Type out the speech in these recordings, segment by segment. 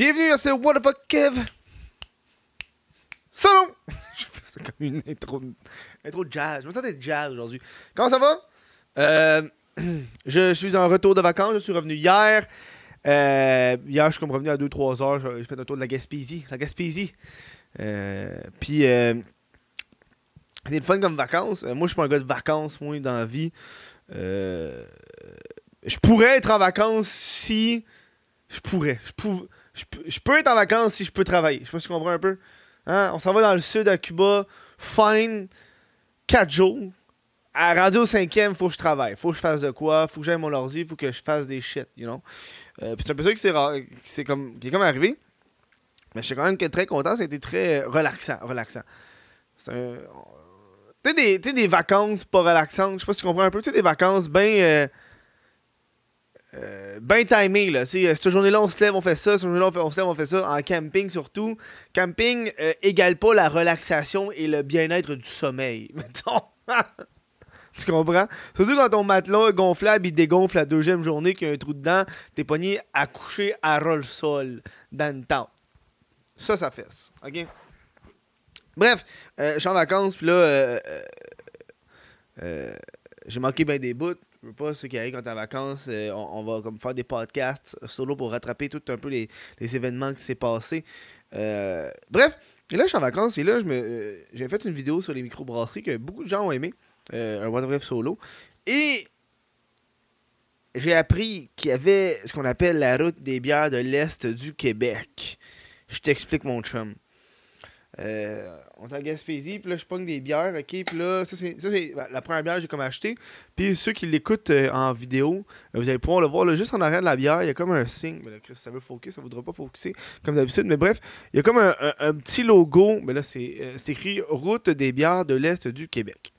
Bienvenue à ce What the fuck Kev. Salon! Je fais ça comme une intro, intro jazz. Je me sens d'être jazz aujourd'hui. Comment ça va? Euh, je suis en retour de vacances. Je suis revenu hier. Euh, hier, je suis comme revenu à 2-3 heures. J'ai fait un tour de la Gaspésie. La Gaspésie. Euh, Puis, c'est le fun comme vacances. Moi, je suis pas un gars de vacances, moi, dans la vie. Je pourrais être en vacances si. Je pourrais. Je, pou- je, peux- être en vacances si je peux travailler. Je sais pas si tu comprends un peu. Hein? On s'en va dans le sud à Cuba. Fine. 4 jours. À radio 5e, faut que je travaille. Faut que je fasse de quoi. Faut que j'aille mon ordi. Faut que je fasse des shit, you know. Euh, puis c'est un peu ça qui c'est comme, qui est comme arrivé. Mais je suis quand même très content. Ça a été très relaxant. relaxant. Tu sais, des, des vacances pas relaxantes. Je sais pas si tu comprends un peu. Tu sais, des vacances bien. Euh, ben timé là, euh, cette journée-là on se lève, on fait ça, cette journée-là on, on se lève, on fait ça, en camping surtout. Camping euh, égale pas la relaxation et le bien-être du sommeil, mettons. tu comprends? Surtout quand ton matelas gonflable il dégonfle la deuxième journée qu'il y a un trou dedans, t'es pogné à coucher à roll sol dans le temps. Ça, ça fesse, ok? Bref, euh, je suis en vacances, puis là, euh, euh, euh, j'ai manqué bien des bouts. Je veux pas, ce qui arrive quand t'es en vacances, euh, on, va comme faire des podcasts solo pour rattraper tout un peu les, événements qui s'est passé. Euh, bref, et là je suis en vacances et là je me euh, j'ai fait une vidéo sur les microbrasseries que beaucoup de gens ont aimé, un What Bref solo. Et j'ai appris qu'il y avait ce qu'on appelle la route des bières de l'Est du Québec. Je t'explique mon chum. Euh, on est en Gaspésie, puis là, je pogne des bières, ok? Puis là, ça, c'est ben, la première bière que j'ai comme acheté. Puis ceux qui l'écoutent euh, en vidéo, euh, vous allez pouvoir le voir, là, juste en arrière de la bière, il y a comme un signe. Mais là, Chris, ça veut focus, ça voudra pas focuser comme d'habitude. Mais bref, il y a comme un, petit logo, mais là, c'est écrit Route des bières de l'Est du Québec.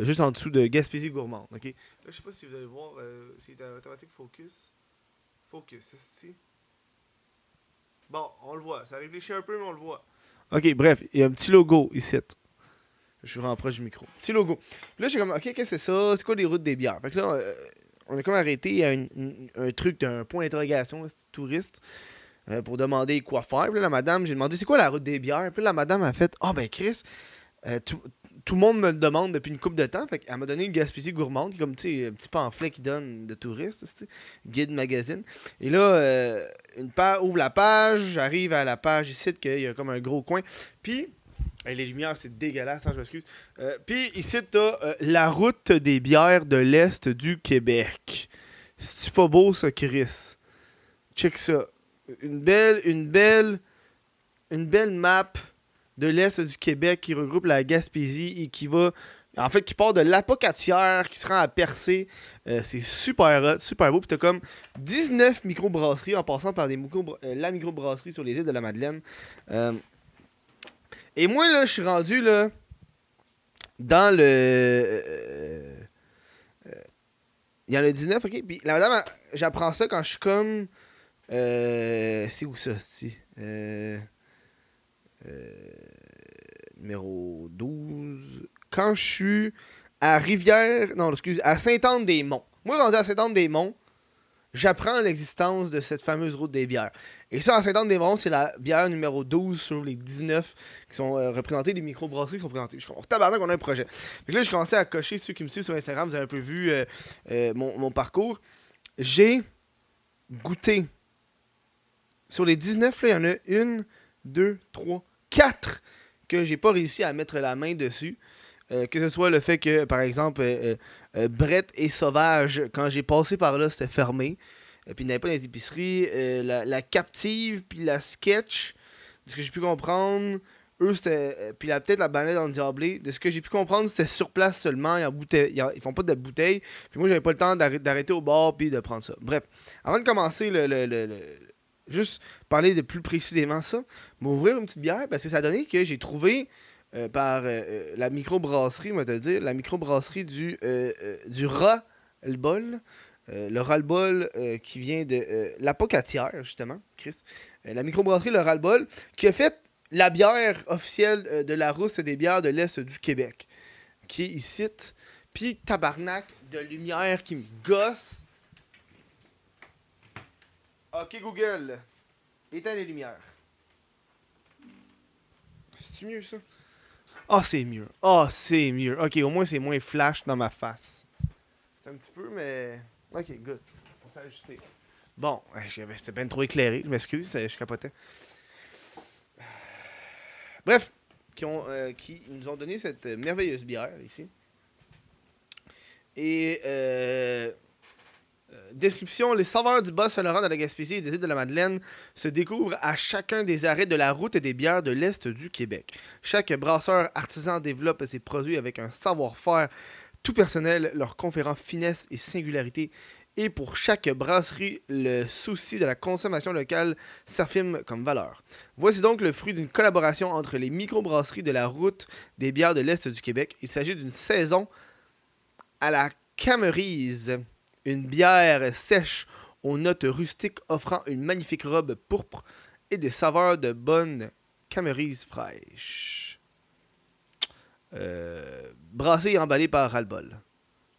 Juste en dessous de Gaspésie gourmande, ok? Là, je sais pas si vous allez voir, c'est automatique focus. Focus, c'est. Bon, on le voit. Ça réfléchit un peu, mais on le voit. Ok, bref, il y a un petit logo ici. Je suis vraiment proche du micro. Petit logo. Puis là, je suis comme, ok, qu'est-ce que c'est ça? C'est quoi les routes des bières? Fait que là, euh, on a comme arrêté à un truc d'un point d'interrogation, touriste, euh, pour demander quoi faire. Puis là, la madame, j'ai demandé, c'est quoi la route des bières? Puis là, la madame a fait, ah ben Chris, euh, tout, tout le monde me le demande depuis une couple de temps. Fait qu'elle m'a donné une Gaspésie gourmande, comme, un petit pamphlet qui donne de touristes, guide magazine. Et là, euh, une page, ouvre la page, j'arrive à la page ici, qu'il y a comme un gros coin. Puis, les lumières, c'est dégueulasse, hein, je m'excuse. Euh, Puis ici, t'as euh, la route des bières de l'Est du Québec. C'est-tu pas beau, ça, Chris? Check ça. Une belle, une belle, une belle map de l'Est du Québec qui regroupe la Gaspésie et qui va... En fait, qui part de l'Apocatière, qui se rend à Percé. Euh, c'est super hot, super beau. Puis t'as comme 19 microbrasseries en passant par des micro euh, la microbrasserie sur les îles de la Madeleine. Euh, et moi, là, je suis rendu, là, dans le... Il y en a 19, ok? Puis la madame, j'apprends ça quand je suis comme... c'est où ça, si? Euh, numéro 12. Quand je suis à Rivière... Non, excuse, à Sainte-Anne-des-Monts. Moi, rendu à Sainte-Anne-des-Monts, j'apprends l'existence de cette fameuse route des bières. Et ça, à Sainte-Anne-des-Monts, c'est la bière numéro 12 sur les 19 qui sont euh, représentées, les microbrasseries qui sont présentées. Je oh, tabarnak, on a un projet. Fait là, je commençais à cocher ceux qui me suivent sur Instagram, vous avez un peu vu euh, euh, mon, parcours. J'ai goûté. Sur les 19, là, il y en a une, deux, trois, quatre que j'ai pas réussi à mettre la main dessus. Euh, que ce soit le fait que, par exemple, euh, euh, Brett et Sauvage, quand j'ai passé par là, c'était fermé. Puis il n'y avait pas dans les épiceries. La, Captive, puis la Sketch, de ce que j'ai pu comprendre, eux, c'était. puis peut-être la dans le Diablé, de ce que j'ai pu comprendre, c'était sur place seulement. Ils, en bouteille- ils, en- font pas de bouteilles. Puis moi, j'avais pas le temps d'arrêter au bar puis de prendre ça. Bref, avant de commencer, le, le- le- le- juste parler de plus précisément ça, m'ouvrir une petite bière parce que ça a donné que j'ai trouvé. euh, par euh, euh, la microbrasserie, on va te le dire, la microbrasserie du, euh, euh, du rat le bol. Le ras-le-bol qui vient de euh, l'Apocatière, justement, Chris. La microbrasserie Le ras-le-bol qui a fait la bière officielle de la rousse des bières de l'Est du Québec, qui est ici. Puis tabarnak de lumière qui me gosse. Ok, Google. Éteins les lumières. C'est mieux ça? Ah, c'est mieux. Ah, c'est mieux. Ok, au moins c'est moins flash dans ma face. C'est un petit peu, mais. Ok, good. On s'est ajusté. Bon, c'était bien trop éclairé. Je m'excuse, je capotais. Bref, qui, ont, euh, qui nous ont donné cette merveilleuse bière ici. Et euh, euh, description les saveurs du Bas-Saint-Laurent de la Gaspésie et des îles de la Madeleine se découvrent à chacun des arrêts de la route des bières de l'Est du Québec. Chaque brasseur artisan développe ses produits avec un savoir-faire tout personnel, leur conférant finesse et singularité. Et pour chaque brasserie, le souci de la consommation locale s'affirme comme valeur. Voici donc le fruit d'une collaboration entre les microbrasseries de la route des bières de l'Est du Québec. Il s'agit d'une saison à la Camerise, une bière sèche aux notes rustiques offrant une magnifique robe pourpre et des saveurs de bonne Camerise fraîche. Euh, brassée et emballée par Albol.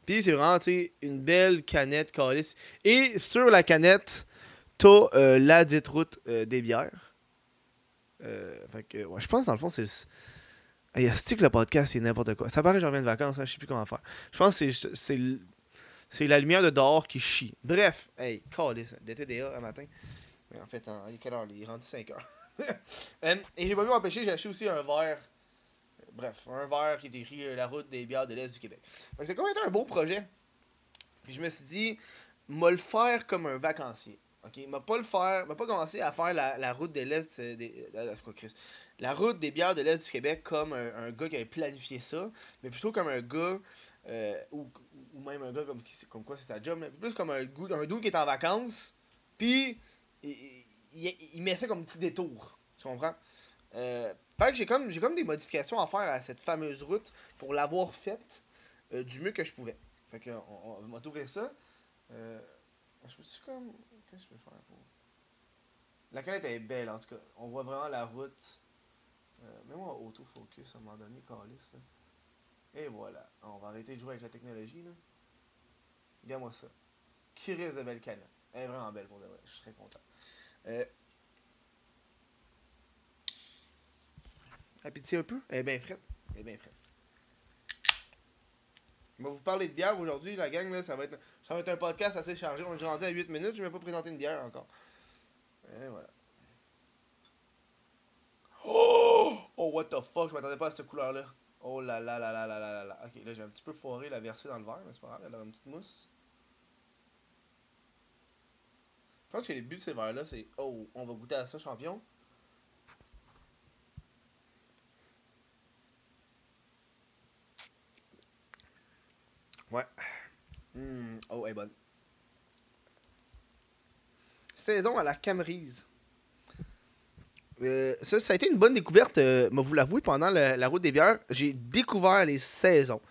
Puis c'est vraiment, une belle canette calice. Et sur la canette, t'as euh, la dite route euh, des bières. fait que, ouais, je pense, dans le fond, c'est Hey, que le podcast, c'est n'importe quoi. Ça paraît que je reviens de vacances, hein, je sais plus comment faire. Je pense que c'est c'est la lumière de dehors qui chie. Bref, hey, calice, DTDA un matin. Mais en fait, il est quelle heure? Il est rendu 5 heures. Euh, et j'ai pas pu m'empêcher, j'ai acheté aussi un verre. Bref, un verre qui est écrit euh, La route des bières de l'Est du Québec. Donc c'est quand même un beau projet. Puis je me suis dit, m'a le faire comme un vacancier. Ok, m'a pas le faire, m'a pas commencé à faire la, la route de l'Est euh, des. Quoi, Chris? La route des bières de l'Est du Québec comme un, gars qui avait planifié ça, mais plutôt comme un gars, euh, ou, même un gars comme, comme quoi c'est sa job, plus comme un, un dude qui est en vacances, puis il, met ça comme petit détour. Tu comprends? Euh, fait que j'ai comme, j'ai comme des modifications à faire à cette fameuse route pour l'avoir faite euh, du mieux que je pouvais. Fait que on, va m'ouvrir ça. Euh, je suis comme. Qu'est-ce que je peux faire pour? La canette est belle en tout cas. On voit vraiment la route. Euh, Mets-moi autofocus à un moment donné, calice. Là. Et voilà. On va arrêter de jouer avec la technologie. là. Regarde-moi ça. Qui de belle canette. Elle est vraiment belle pour de vrai. Je suis très content. Euh... Appétit un peu? Elle est bien frette. Elle est bien frette. Je vais vous parler de bière aujourd'hui, la gang. Là, ça, va être, ça va être un podcast assez chargé. On est déjà à 8 minutes. Je vais pas présenter une bière encore. Et voilà. Oh! Oh, what the fuck, je m'attendais pas à cette couleur-là. Oh là là là là là là là Ok, là j'ai un petit peu foiré la versée dans le verre, mais c'est pas grave, elle a une petite mousse. Je pense que les buts de ces verres-là, c'est Oh, on va goûter à ça, champion. Ouais. Mmh. Oh, elle est bonne. Saison à la Camerise. Euh, ça, ça a été une bonne découverte, euh, vous l'avouez, pendant la route des bières. J'ai découvert les saisons.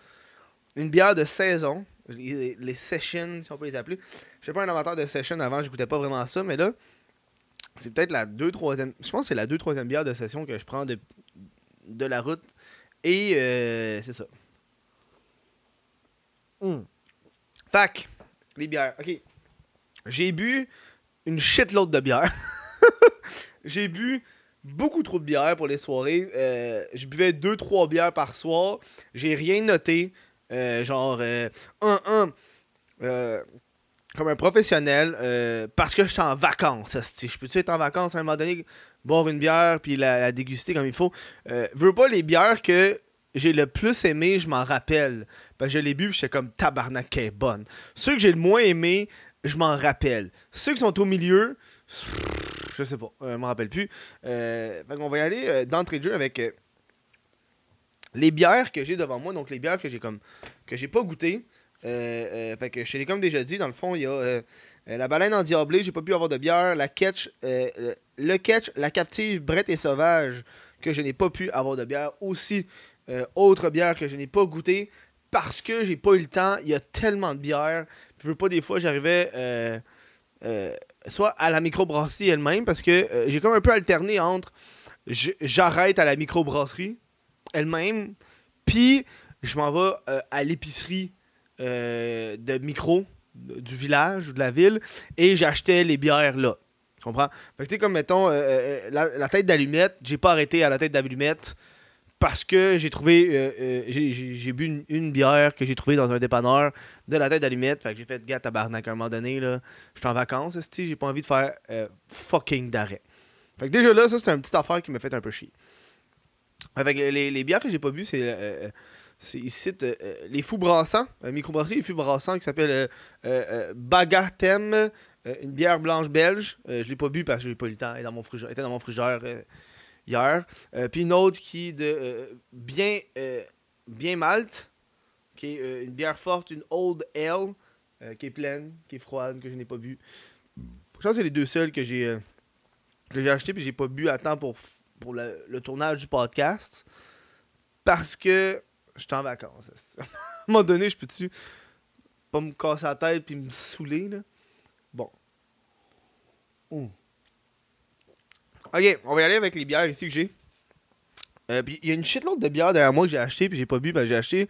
Une bière de saison, les, sessions, si on peut les appeler. Je suis pas un amateur de session avant, je goûtais pas vraiment ça, mais là, c'est peut-être la 2 troisième. Je pense que c'est la 2 troisième bière de session que je prends de, de la route. Et euh, c'est ça. Mm. Fac, les bières. Ok. J'ai bu une shitload de bière. J'ai bu beaucoup trop de bière pour les soirées. Euh, je buvais 2-3 bières par soir. J'ai rien noté. Euh, genre, 1-1. Euh, comme un professionnel. parce que je suis en vacances. Je peux-tu être en vacances à un moment donné, boire une bière puis la, déguster comme il faut? Veux pas les bières que j'ai le plus aimé, je m'en rappelle. Parce que je l'ai bu, j'étais comme tabarnak, qui est bonne. Ceux que j'ai le moins aimé, je m'en rappelle. Ceux qui sont au milieu, je sais pas, je me rappelle plus. Euh, on va y aller euh, d'entrée de jeu avec euh, les bières que j'ai devant moi, donc les bières que j'ai comme que j'ai pas goûté. fait que je l'ai comme déjà dit, dans le fond, il y a la baleine en diablé, j'ai pas pu avoir de bière, la catch, le catch, la captive brette et sauvage que je n'ai pas pu avoir de bière, aussi autre bière que je n'ai pas goûté parce que j'ai pas eu le temps, il y a tellement de bières, je veux pas des fois j'arrivais soit à la microbrasserie elle-même, parce que euh, j'ai comme un peu alterné entre j'arrête à la microbrasserie elle-même, puis je m'en vais euh, à l'épicerie euh, de micro du village ou de la ville, et j'achetais les bières là. comprends? Fait que tu comme mettons, euh, la, la tête d'allumette, j'ai pas arrêté à la tête d'allumette parce que j'ai trouvé. euh, euh, j'ai- bu une, bière que j'ai trouvée dans un dépanneur de la tête d'allumette. Fait que j'ai fait gars tabarnak à un moment donné, là. J'étais en vacances, j'ai pas envie de faire euh, fucking d'arrêt. Fait que déjà là, ça, c'est une petite affaire qui me fait un peu chier. Avec les, les bières que j'ai pas bu, c'est. ici les fous brassants, euh, microbrasserie les fous brassants qui s'appelle Bagatem, une bière blanche belge. Je l'ai pas bu parce que j'ai pas eu le temps, elle était dans mon frigeur euh, hier. Euh, Puis une autre qui est de euh, bien, euh, bien malte, qui est une bière forte, une Old Ale, qui est pleine, qui est froide, que je n'ai pas bu. Je pense que c'est les deux seuls que j'ai que j'ai acheté puis j'ai pas bu à temps pour, le, tournage du podcast. Parce que j'étais en vacances. à un moment donné, je peux-tu pas me casser la tête puis me saouler, là? Bon. Ouh. Ok, on va y aller avec les bières ici que j'ai. Euh, puis il y a une shitload de bières derrière moi que j'ai acheté puis j'ai pas bu, ben j'ai acheté.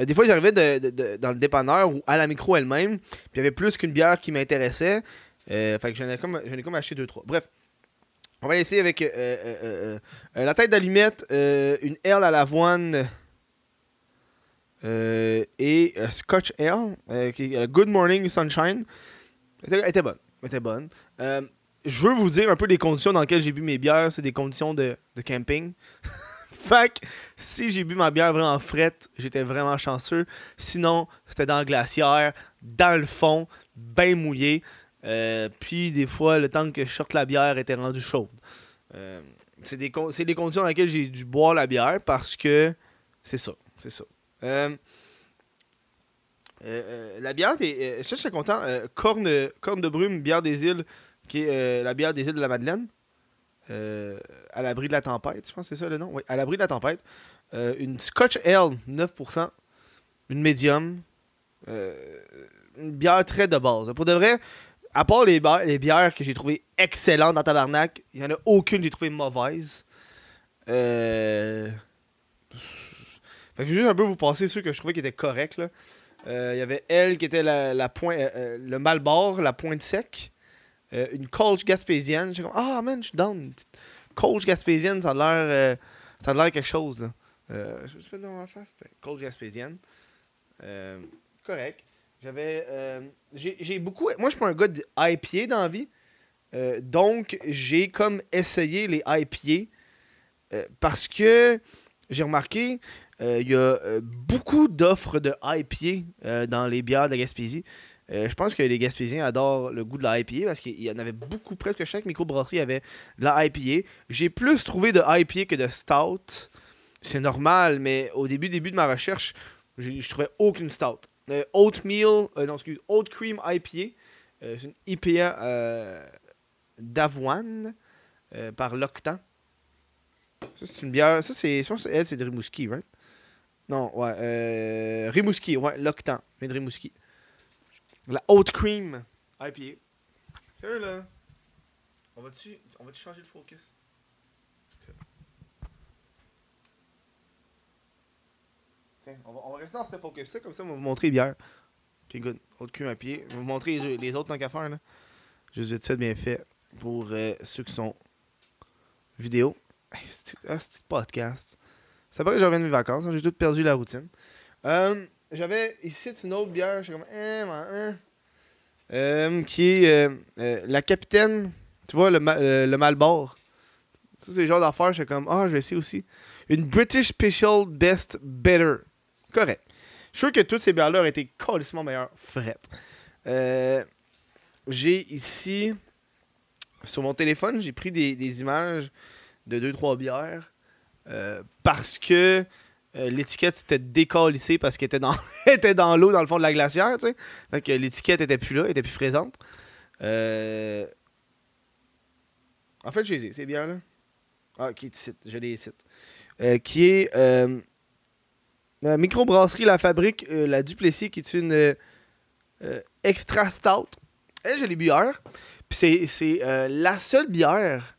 euh, des fois, j'arrivais de- dans le dépanneur ou à la micro elle-même, puis il y avait plus qu'une bière qui m'intéressait. Euh, fait que j'en ai comme, j'en ai comme acheté deux, trois. Bref, on va essayer avec la tête d'allumette, une L à l'avoine et Scotch Ale, Good Morning Sunshine. Elle était bonne. Elle était bonne. Je veux vous dire un peu les conditions dans lesquelles j'ai bu mes bières. C'est des conditions de, camping. fait si j'ai bu ma bière vraiment frette, j'étais vraiment chanceux. Sinon, c'était dans la glacière, dans le fond, bien mouillé. Euh, puis des fois, le temps que je sorte la bière était rendu chaude. Euh, c'est des, conditions dans lesquelles j'ai dû boire la bière parce que c'est ça. C'est ça. Euh, la bière, des, je suis content. corne, corne de brume, bière des îles, qui est euh, la bière des îles de la Madeleine. Euh, à l'abri de la tempête, je pense que c'est ça le nom. Oui, à l'abri de la tempête. Euh, une Scotch Ale, 9%. Une médium. Une bière très de base. Pour de vrai, à part les, bières que j'ai trouvées excellentes dans Tabarnak, il n'y en a aucune que j'ai trouvée mauvaise. Euh... Fait que je vais juste un peu vous passer ceux que je trouvais qui étaient corrects. Il y avait elle qui était la, le Malbord, la pointe sec. Euh, une Colch gaspésienne. J'étais comme, ah man, je suis down. Une petite Colch gaspésienne, ça a l'air euh, ça a l'air quelque chose. Là. Euh, dans ma face. Colch gaspésienne. Euh, correct. J'avais. j'ai beaucoup. Moi, je suis pas un gars de IPA dans la vie. Donc, j'ai comme essayé les IPA parce que j'ai remarqué il y a beaucoup d'offres de IPA dans les bières de Gaspésie. Euh, je pense que les Gaspésiens adorent le goût de la IPA parce qu'il y en avait beaucoup, presque chaque microbrasserie avait de la IPA. J'ai plus trouvé de IPA que de Stout. C'est normal, mais au début, début de ma recherche, je trouvais aucune Stout. Euh, oatmeal, euh, non, excuse, Oat Cream IPA. euh, c'est une IPA d'avoine par l'Octan. Ça, c'est une bière. Ça, c'est. Je pense que elle, c'est de Rimouski, right? Non, ouais. Rimouski, ouais, l'Octan. Mais de Rimouski. La Haute Cream IPA. Sérieux, là. On va-tu on va changer de focus? Tiens, on va, on va rester dans ce focus-là, comme ça, on va vous montrer les bières. Ok, good. Haute Cream IPA. On va vous montrer les, autres tant qu'à faire, là. Juste vite fait, bien fait. Pour euh, ceux qui sont vidéo. C'est ah, c'est podcast? Ça paraît que je reviens de mes vacances. hein, J'ai tout perdu la routine. Euh, J'avais ici une autre bière. Je suis comme. Hein, hein. Euh, qui est euh, euh, la capitaine. Tu vois, le, le Malbord. Ça, c'est le genre d'affaires. Je suis comme. Ah, je vais essayer aussi. Une British Special Best Better. Correct. Je suis sûr que toutes ces bières-là auraient été meilleures. Frettes. J'ai ici. Sur mon téléphone, j'ai pris des, images de 2-3 bières. parce que euh, l'étiquette s'était décalissée parce qu'elle était dans, l'eau dans le fond de la glacière, tu sais. Fait que l'étiquette était plus là, était plus présente. Euh, En fait, j'ai ces bières-là. Ah, qui est ici, je les cite. Euh, qui est euh, la microbrasserie La Fabrique, la Duplessis, qui est une extra stout. Elle, je l'ai bu hier. Puis c'est- c'est la seule bière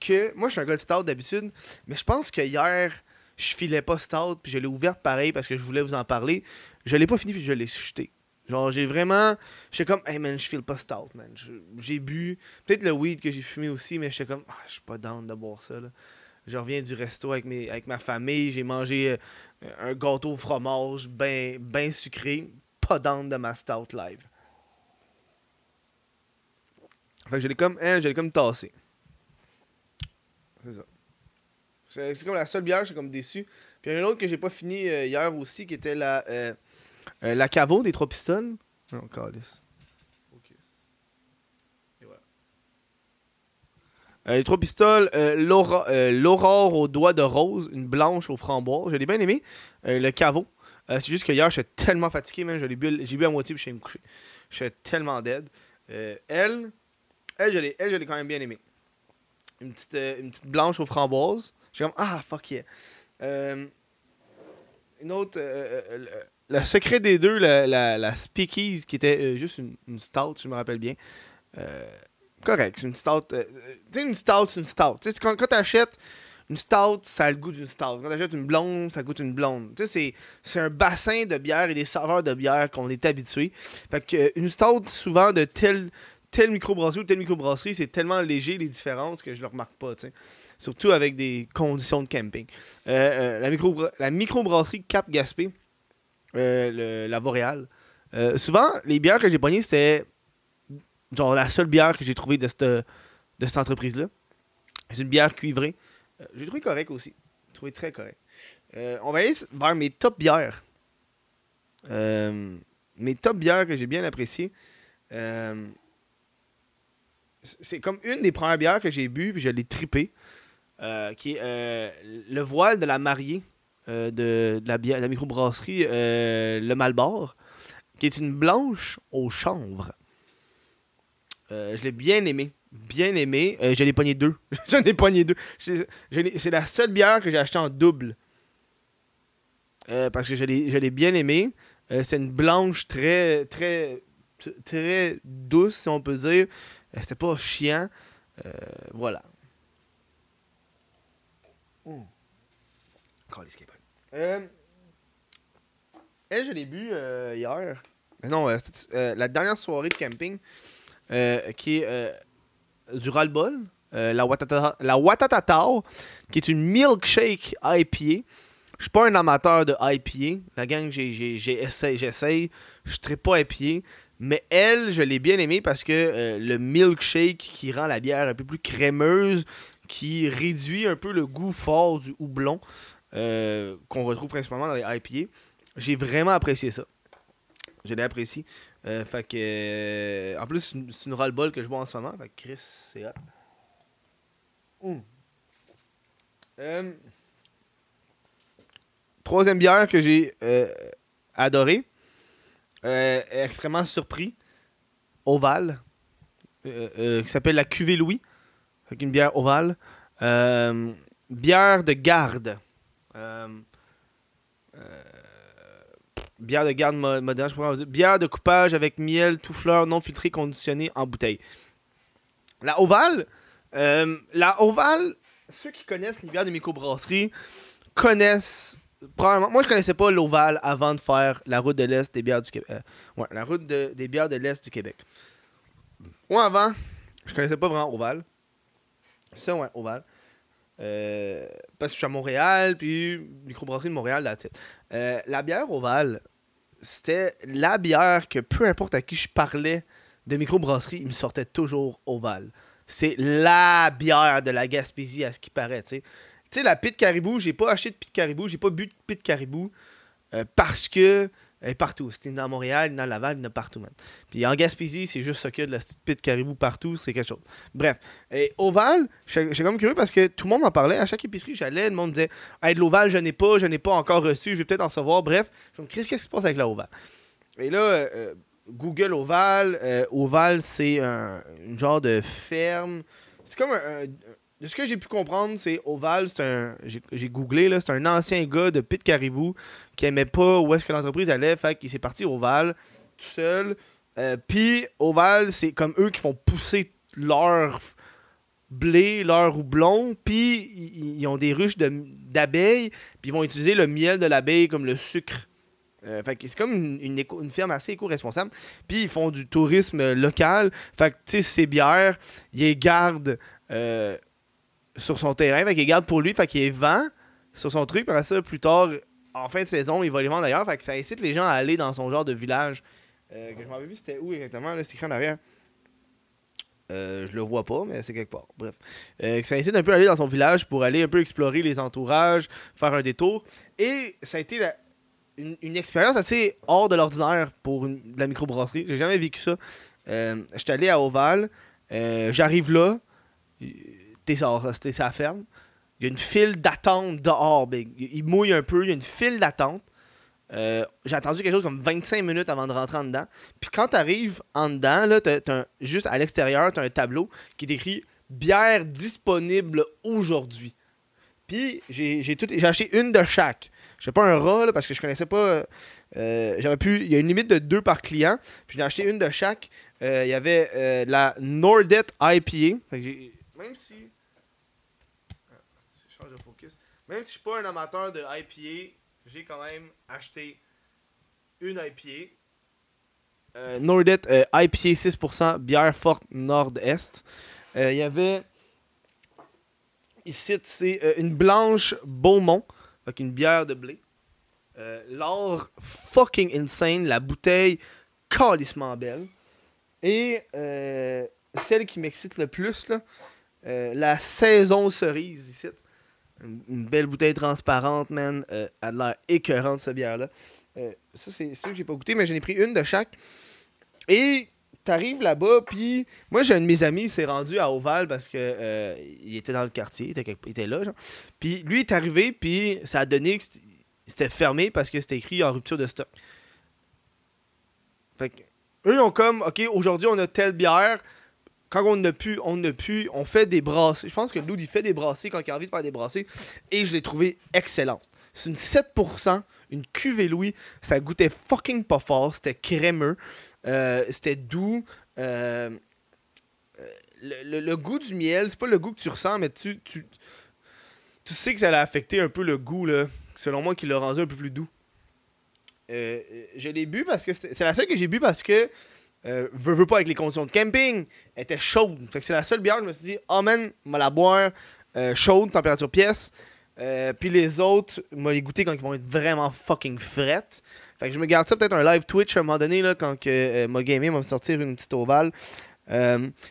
que. Moi, je suis un gars de stout d'habitude, mais je pense que hier, je filais pas stout, puis je l'ai ouverte pareil parce que je voulais vous en parler. Je l'ai pas fini, puis je l'ai jeté. Genre, j'ai vraiment. J'étais comme, hey man, je file pas stout, man. J'ai bu. Peut-être le weed que j'ai fumé aussi, mais j'étais comme, ah, je suis pas down de boire ça, là. Je reviens du resto avec, mes, avec ma famille. J'ai mangé euh, un gâteau au fromage, ben, ben sucré. Pas down de ma stout live. Fait que je l'ai comme, hein, je l'ai comme tassé. C'est ça. C'est comme la seule bière, je suis comme déçu. Puis il y en a une autre que j'ai pas fini euh, hier aussi, qui était la, euh, euh, la Caveau des Trois Pistoles. Non, calice. Focus. Et voilà. Les Trois Pistoles, euh, l'aurore aux doigts de rose, une blanche aux framboises. Je l'ai bien aimé. Le Caveau. C'est juste que hier, j'étais tellement fatigué, man. Je l'ai bu, j'ai bu à moitié puis je suis allé me coucher. J'étais tellement dead. Elle, elle, je l'ai quand même bien aimée. Une petite, une petite blanche aux framboises. J'ai comme, ah, fuck yeah. Euh, une autre, euh, euh, le, secret des deux, la, la, Speakeasy, qui était juste une, stout, si je me rappelle bien. Correct, c'est une stout. tu sais, une stout, c'est une stout. Quand, quand t'achètes une stout, ça a le goût d'une stout. Quand t'achètes une blonde, ça goûte une blonde. Tu sais, c'est, un bassin de bière et des saveurs de bière qu'on est habitué. Fait que une stout, souvent de telle, telle microbrasserie ou telle microbrasserie, c'est tellement léger les différences que je le remarque pas, tu sais. Surtout avec des conditions de camping. Euh, euh, la, micro, la microbrasserie Cap Gaspé, euh, la Voreal. Euh, souvent, les bières que j'ai pognées, c'était genre la seule bière que j'ai trouvée de cette, de cette entreprise-là. C'est une bière cuivrée. J'ai trouvé correct aussi. Trouvé très correct. On va aller vers mes top bières. Mes top bières que j'ai bien appréciées. C'est comme une des premières bières que j'ai bu puis je l'ai trippé. Euh, qui est euh, le voile de la mariée euh, de, la, de la microbrasserie Le Malbord, qui est une blanche au chanvre. Je l'ai bien aimé. Bien aimé. Je l'ai pogné deux. J'en ai pogné deux. C'est c'est la seule bière que j'ai achetée en double. Parce que je l'ai bien aimé. C'est une blanche très, très, très douce, si on peut dire. C'était pas chiant. Voilà. Mm. Est bon. Euh, elle, je l'ai bu euh, hier. Mais Non, euh, euh, la dernière soirée de camping, euh, qui est euh, du ras-le-bol, euh, la Watatata, la Watatatao, qui est une milkshake IPA. Je suis pas un amateur de IPA. La gang, essayé, j'essaye. Je ne pas IPA. Mais elle, je l'ai bien aimée parce que euh, le milkshake qui rend la bière un peu plus crémeuse, qui réduit un peu le goût fort du houblon euh, qu'on retrouve principalement dans les IPA. J'ai vraiment apprécié ça. Je l'ai apprécié. Euh, fait que, euh, en plus, c'est une- une roll-ball que je bois en ce moment. Fait que Chris, c'est hot. Euh, troisième bière que j'ai adorée. Extrêmement surpris. Euh, qui s'appelle la Cuvée Louis. Avec une bière ovale. Euh, bière de garde. Euh, euh, bière de garde mo- moderne, je pourrais dire. Bière de coupage avec miel, tout fleur, non filtré, conditionné en bouteille. La ovale, la ovale, ceux qui connaissent les bières de microbrasserie connaissent. Probablement, moi, je connaissais pas l'ovale avant de faire la route de l'Est des bières du Québec. Ouais, la route de- des bières de l'Est du Québec. Moi, avant, je connaissais pas vraiment ovale. Ça, ouais, ovale. Euh, parce que je suis à Montréal, puis microbrasserie de Montréal, là, euh, La bière ovale, c'était la bière que peu importe à qui je parlais de microbrasserie, il me sortait toujours ovale. C'est la bière de la Gaspésie, à ce qui paraît, tu sais. Tu sais, la pit caribou, j'ai pas acheté de pit caribou, j'ai pas bu de pit caribou euh, parce que elle est partout. C'était dans Montréal, dans Laval, a partout, man. Puis en Gaspésie, c'est juste ça qu'il y a de la petite pit caribou partout, c'est quelque chose. Bref. Et Oval, j'étais comme curieux parce que tout le monde m'en parlait. À chaque épicerie, j'allais, le monde disait Hey, de l'Oval, je n'ai pas, je n'ai pas encore reçu, je vais peut-être en recevoir. Bref, je me dis Qu'est-ce qui se passe avec la Et là, euh, Google Oval. euh, Oval, c'est un genre de ferme. C'est comme un- de ce que j'ai pu comprendre, c'est Oval, c'est un. J'ai googlé, là, c'est un ancien gars de Pit Caribou qui aimait pas où est-ce que l'entreprise allait, fait qu'il s'est parti Oval tout seul. Euh, Puis Oval, c'est comme eux qui font pousser leur blé, leur houblon, puis ils ont des ruches d'abeilles, puis ils vont utiliser le miel de l'abeille comme le sucre Euh, fait que c'est comme une, une, éco- une firme assez éco-responsable. Puis ils font du tourisme local. Fait que, tu sais, ces bières, ils gardent euh, sur son terrain. Fait qu'ils les gardent pour lui. Fait qu'il vend sur son truc. Après ça, plus tard, en fin de saison, il va les vendre ailleurs. Fait que ça incite les gens à aller dans son genre de village. Euh, que je m'en rappelle plus c'était où exactement. Là, c'est écrit en arrière. Euh, je le vois pas, mais c'est quelque part. Bref. Euh, ça incite un peu à aller dans son village pour aller un peu explorer les entourages, faire un détour. Et ça a été une, expérience assez hors de l'ordinaire pour de la microbrasserie. J'ai jamais vécu ça. Euh, J'étais allé à Oval. J'arrive là. T'es sur la ferme. Il y a une file d'attente dehors, big. Il il mouille un peu. Il y a une file d'attente. Euh, J'ai attendu quelque chose comme 25 minutes avant de rentrer en dedans. Puis quand t'arrives en dedans, là, un- juste à l'extérieur, t'as un tableau qui décrit bière disponible aujourd'hui. Puis j'ai j'ai acheté une de chaque. J'ai pas un rat là, parce que je connaissais pas. euh, J'aurais pu. Il y a une limite de deux par client. Puis j'ai acheté une de chaque. Euh, Il y avait euh, la Nordet IPA. Même si. Ah, si je change de focus. Même si je suis pas un amateur de IPA, j'ai quand même acheté une IPA. Euh, Nordet euh, IPA 6%, bière forte nord-est. Euh, Il y avait. Ici, c'est euh, une blanche Beaumont, avec une bière de blé. L'or fucking insane, la bouteille calissement belle. Et celle qui m'excite le plus, la saison cerise ici. Une, belle bouteille transparente, man. Euh, elle a l'air écœurante, cette bière-là. Euh, ça, c'est sûr que j'ai pas goûté, mais j'en ai pris une de chaque. Et t'arrives là-bas, puis moi, j'ai un de mes amis, il s'est rendu à Oval parce que euh, il était dans le quartier, il était, là, genre. Puis lui, il est arrivé, puis ça a donné que c'était- fermé parce que c'était écrit en rupture de stock. Fait que, eux, ont comme, OK, aujourd'hui, on a telle bière. Quand on n'a plus, on n'a plus, on fait des brassées. Je pense que Loud, il fait des brassées quand il a envie de faire des brassées. Et je l'ai trouvé excellente. C'est une 7%, une cuvée Louis. Ça goûtait fucking pas fort. C'était crémeux. Euh, c'était doux. Euh, le, goût du miel, c'est pas le goût que tu ressens, mais tu, tu, tu sais que ça allait affecter un peu le goût, là, selon moi, qui l'a rendu un peu plus doux. Euh, euh, je l'ai bu parce que c'est la seule que j'ai bu parce que euh, veux, veux pas avec les conditions de camping, elle était chaude. Fait que c'est la seule bière, je me suis dit, oh man, moi la boire euh, chaude, température pièce. Euh, puis les autres, moi les goûter quand ils vont être vraiment fucking frettes. Fait que je me garde ça peut-être un live Twitch à un moment donné là, quand que, euh, ma va me sortir une petite ovale.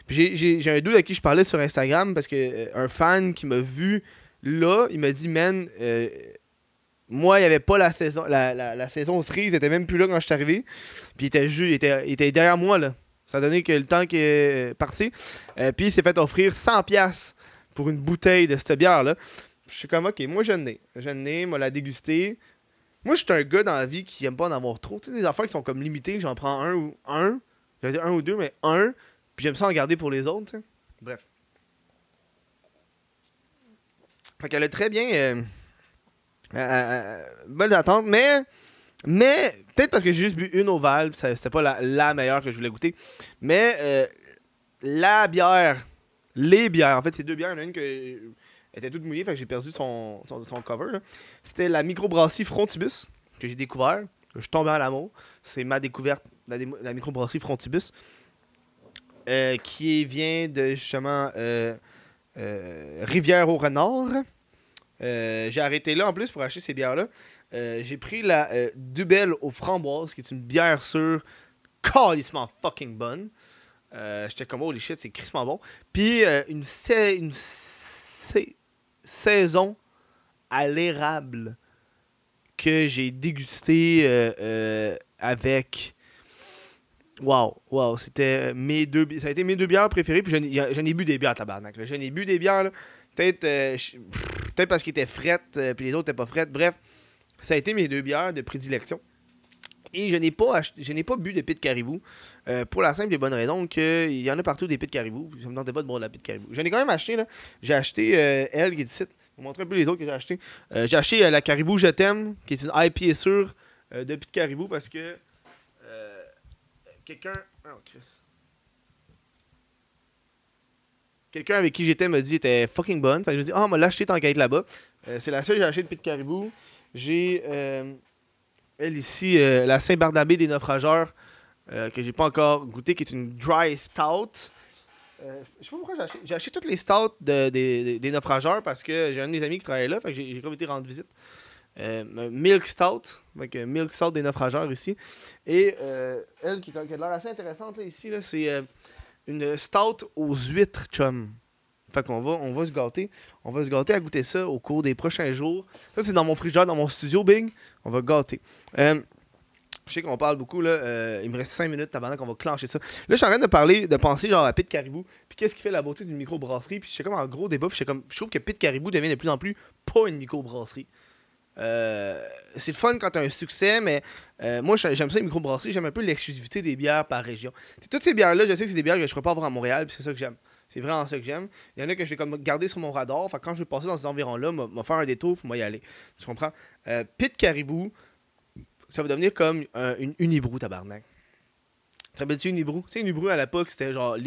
Puis j'ai- un dude à qui je parlais sur Instagram parce que un fan qui m'a vu là, il m'a dit man, moi il y avait pas la saison, la, la, la saison cerise, il était même plus là quand je suis arrivé. Puis il était juste, il était, il était derrière moi là. Ça a donné que le temps qui est parti. Euh, puis il s'est fait offrir 100$ piastres pour une bouteille de cette bière là. Je suis comme ok, moi je n'ai, je n'ai, moi la déguster. Moi je suis un gars dans la vie qui aime pas en avoir trop. Tu sais des affaires qui sont comme limitées, j'en prends un ou un, j'allais dire un ou deux mais un. Puis j'aime ça en garder pour les autres, tu sais. Bref. Fait qu'elle a très bien. Euh, euh, euh, bonne attente, mais. Mais, peut-être parce que j'ai juste bu une ovale, c'était pas la, meilleure que je voulais goûter. Mais, euh, la bière, les bières, en fait, c'est deux bières. Il y en a une qui était toute mouillée, fait que j'ai perdu son, son, cover. C'était la microbrasserie Frontibus, que j'ai découvert. que Je suis tombé à l'amour. C'est ma découverte, la, la microbrasserie Frontibus. euh, qui vient de justement euh, euh, Rivière-au-Renard. Euh, j'ai arrêté là en plus pour acheter ces bières-là. Euh, j'ai pris la euh, Dubel aux framboises, qui est une bière sûre, calissement fucking bonne. J'étais comme, holy shit, c'est crissement bon. Puis une, sa- une sa- saison à l'érable que j'ai dégusté avec. Waouh, waouh, c'était mes deux, ça a été mes deux bières préférées. Puis j'en ai- bu des bières, tabarnak. J'en ai bu des bières, peut-être peut-être parce qu'ils étaient frettes, euh, puis les autres étaient pas frettes. Bref, ça a été mes deux bières de prédilection. Et je n'ai pas, je n'ai pas bu de pit caribou euh, pour la simple et bonne raison qu'il y en a partout des pit caribou. Ça me tentait pas de boire de la pit caribou. J'en ai quand même acheté. là. J'ai acheté euh, elle qui est ici. Je vous montrer un peu les autres que j'ai acheté. Euh, j'ai acheté euh, la caribou Je t'aime, qui est une IPA sûre de pit caribou parce que quelqu'un. Oh, Chris. Quelqu'un avec qui j'étais me dit était fucking bonne. Fait que je me dis, ah, on m'a l'acheté tant qu'à là-bas. Euh, c'est la seule que j'ai acheté de pit caribou. J'ai. euh, elle ici, euh, la Saint-Barnabé des naufrageurs, que j'ai pas encore goûté, qui est une dry stout. Je sais pas pourquoi j'ai acheté, j'ai acheté toutes les stouts de- des- naufrageurs parce que j'ai un de mes amis qui travaillait là, fait que j'ai, comme été rendre visite. Milk Stout, donc Milk Stout des naufrageurs ici. Et elle qui, qui a l'air assez intéressante là, ici, là, c'est une Stout aux huîtres chum. Fait qu'on va, on va se gâter. On va se gâter à goûter ça au cours des prochains jours. Ça, c'est dans mon frigidaire, dans mon studio, Big. On va gâter. Euh, je sais qu'on parle beaucoup, là. euh, il me reste 5 minutes avant qu'on va clencher ça. Là, je suis en train de parler, de penser genre à Pit Caribou. Puis qu'est-ce qui fait la beauté d'une microbrasserie. Puis je suis comme en gros débat. Puis j'étais comme, je trouve que Pit Caribou devient de plus en plus pas une microbrasserie. Euh, c'est le fun quand t'as un succès, mais euh, moi j'ai- j'aime ça les microbrasseries, j'aime un peu l'exclusivité des bières par région. Toutes ces bières-là, je sais que c'est des bières que je pourrais pas avoir à Montréal, c'est ça que j'aime. C'est vraiment ça que j'aime. Il y en a que je vais comme garder sur mon radar. Fait quand je vais passer dans ces environs-là, m'a faire un détour pour moi y aller. Tu comprends? Euh, Pit Caribou, ça va devenir comme un- une Unibrou, tabarnak. Te rappelles-tu Unibrou? Tu sais, Unibrou à l'époque, c'était genre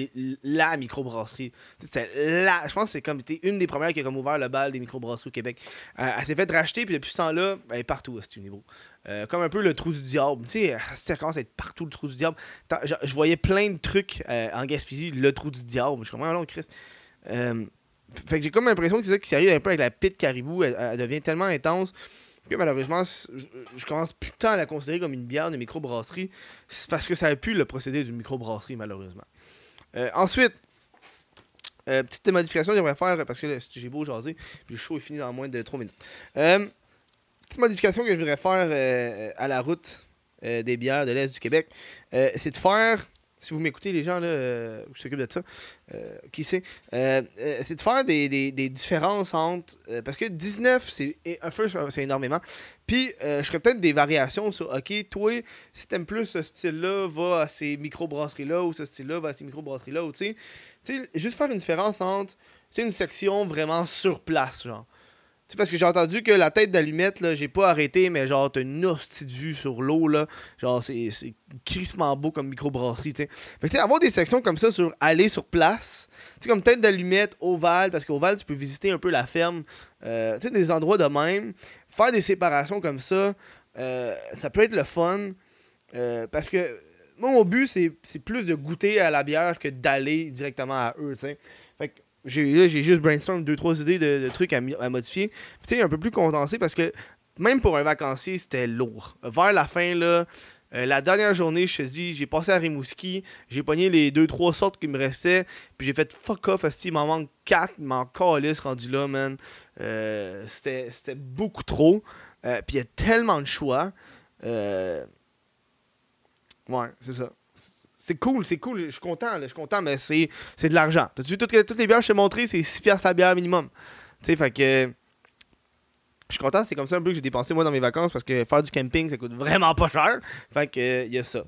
la microbrasserie. C'était la. Je pense que c'est comme c'était une des premières qui a comme ouvert le bal des microbrasseries au Québec. Euh, elle s'est fait racheter, puis depuis ce temps-là, elle est partout, c'est Unibrou. Euh, comme un peu le trou du diable. Tu sais, ça commence à être partout le trou du diable. Je, voyais plein de trucs euh, en Gaspésie, le trou du diable. Je comprends, long, Chris. Euh, fait que j'ai comme l'impression que c'est ça qui arrive un peu avec la pit caribou. Elle devient tellement intense malheureusement, je, commence putain à la considérer comme une bière de microbrasserie. C'est parce que ça a pu le procédé d'une microbrasserie, malheureusement. Euh, ensuite, euh, petite modification que j'aimerais faire parce que j'ai beau jaser, puis le show est fini dans moins de 3 minutes. Euh, petite modification que je voudrais faire à la route des bières de l'Est du Québec, c'est de faire, si vous m'écoutez les gens là, euh, je s'occupe de ça, euh, qui sait, euh, euh, c'est de faire des, des- différences entre, euh, parce que 19, c'est un feu, c'est énormément, puis je ferais peut-être des variations sur, ok, toi, si t'aimes plus ce style-là, va à ces microbrasseries-là, ou ce style-là, va à ces microbrasseries-là, ou tu sais, juste faire une différence entre, c'est une section vraiment sur place, genre. Sais, parce que j'ai entendu que la tête d'allumette, là, j'ai pas arrêté, mais genre, t'as une hostie de vue sur l'eau, là. Genre, c'est c'est crissement beau comme microbrasserie, tu sais. Fait que, avoir des sections comme ça sur aller sur place, tu comme tête d'allumette, Oval, parce qu'Oval, tu peux visiter un peu la ferme, euh, tu sais, des endroits de même. Faire des séparations comme ça, euh, ça peut être le fun. euh, parce que, moi, mon but, c'est c'est plus de goûter à la bière que d'aller directement à eux, tu. J'ai juste brainstorm deux trois idées de, trucs à, modifier. Tu sais, un peu plus condensé parce que même pour un vacancier, c'était lourd. Vers la fin, là, euh, la dernière journée, je te dis, j'ai passé à Rimouski, j'ai pogné les deux trois sortes qui me restaient, puis j'ai fait fuck off, il m'en manque quatre, il m'en calisse rendu là, man. Euh, c'était beaucoup trop. Euh, puis il y a tellement de choix. Ouais, c'est ça. C'est cool, c'est cool, je suis content, je suis content, mais c'est de l'argent. T'as-tu vu toutes, toutes les bières que je t'ai montrées, c'est 6 piastres la bière minimum. Tu sais, fait que. Je suis content, c'est comme ça un peu que j'ai dépensé moi dans mes vacances parce que faire du camping ça coûte vraiment pas cher. Fait que il y a ça.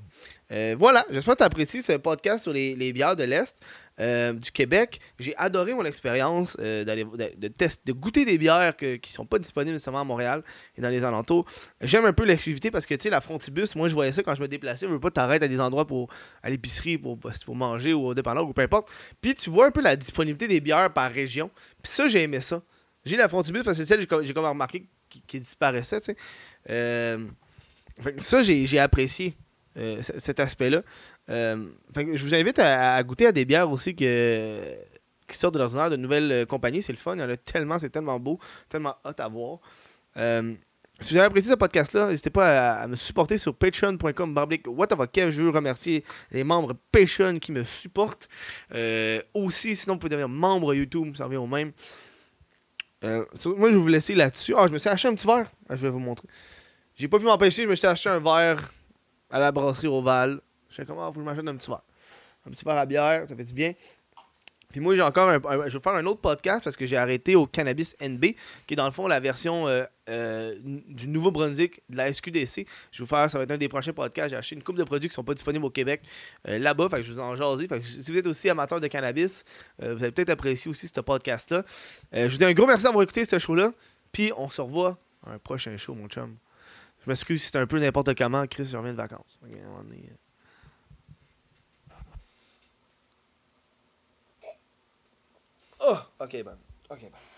Euh, voilà, j'espère que tu apprécies ce podcast sur les, bières de l'Est euh, du Québec. J'ai adoré mon expérience euh, de, test- de goûter des bières que- qui sont pas disponibles nécessairement à Montréal et dans les alentours. J'aime un peu l'exclusivité parce que tu sais, la frontibus, moi je voyais ça quand je me déplaçais. Je veux pas t'arrêter à des endroits pour à l'épicerie, pour, pour manger ou au dépanneur ou peu importe. Puis tu vois un peu la disponibilité des bières par région. Puis ça, j'ai aimé ça. J'ai la frontibus parce que c'est celle que j'ai comme- remarqué qui, qui disparaissait. Euh, ça, j'ai apprécié euh, cet aspect-là. Euh, je vous invite à, goûter à des bières aussi que, qui sortent de l'ordinaire de nouvelles compagnies. C'est le fun. Il y en a tellement, c'est tellement beau, tellement hot à voir. Si vous avez apprécié ce podcast-là, n'hésitez pas à, me supporter sur patreon.com barblick Kev. Je veux remercier les membres Patreon qui me supportent. Aussi, sinon, vous pouvez devenir membre YouTube, ça revient au même. Euh, moi, je vais vous laisser là-dessus. Ah, je me suis acheté un petit verre. Ah, je vais vous montrer. J'ai pas pu m'empêcher, je me suis acheté un verre à la brasserie Oval. Je sais comment, je m'achète un petit verre. Un petit verre à bière, ça fait du bien. Puis moi, j'ai encore un, Je vais faire un autre podcast parce que j'ai arrêté au Cannabis NB, qui est dans le fond la version euh, euh, du Nouveau-Brunswick de la SQDC. Je vais vous faire, ça va être un des prochains podcasts. J'ai acheté une coupe de produits qui sont pas disponibles au Québec euh, là-bas. Fait que je vous en jaser. Fait que si vous êtes aussi amateur de cannabis, vous allez peut-être apprécier aussi ce podcast-là. Je vous dis un gros merci d'avoir écouté ce show-là. Puis on se revoit à un prochain show, mon chum. Je m'excuse si c'était un peu n'importe comment. Chris, je reviens de vacances. On est- Oh, ok, ben. Ok, ben.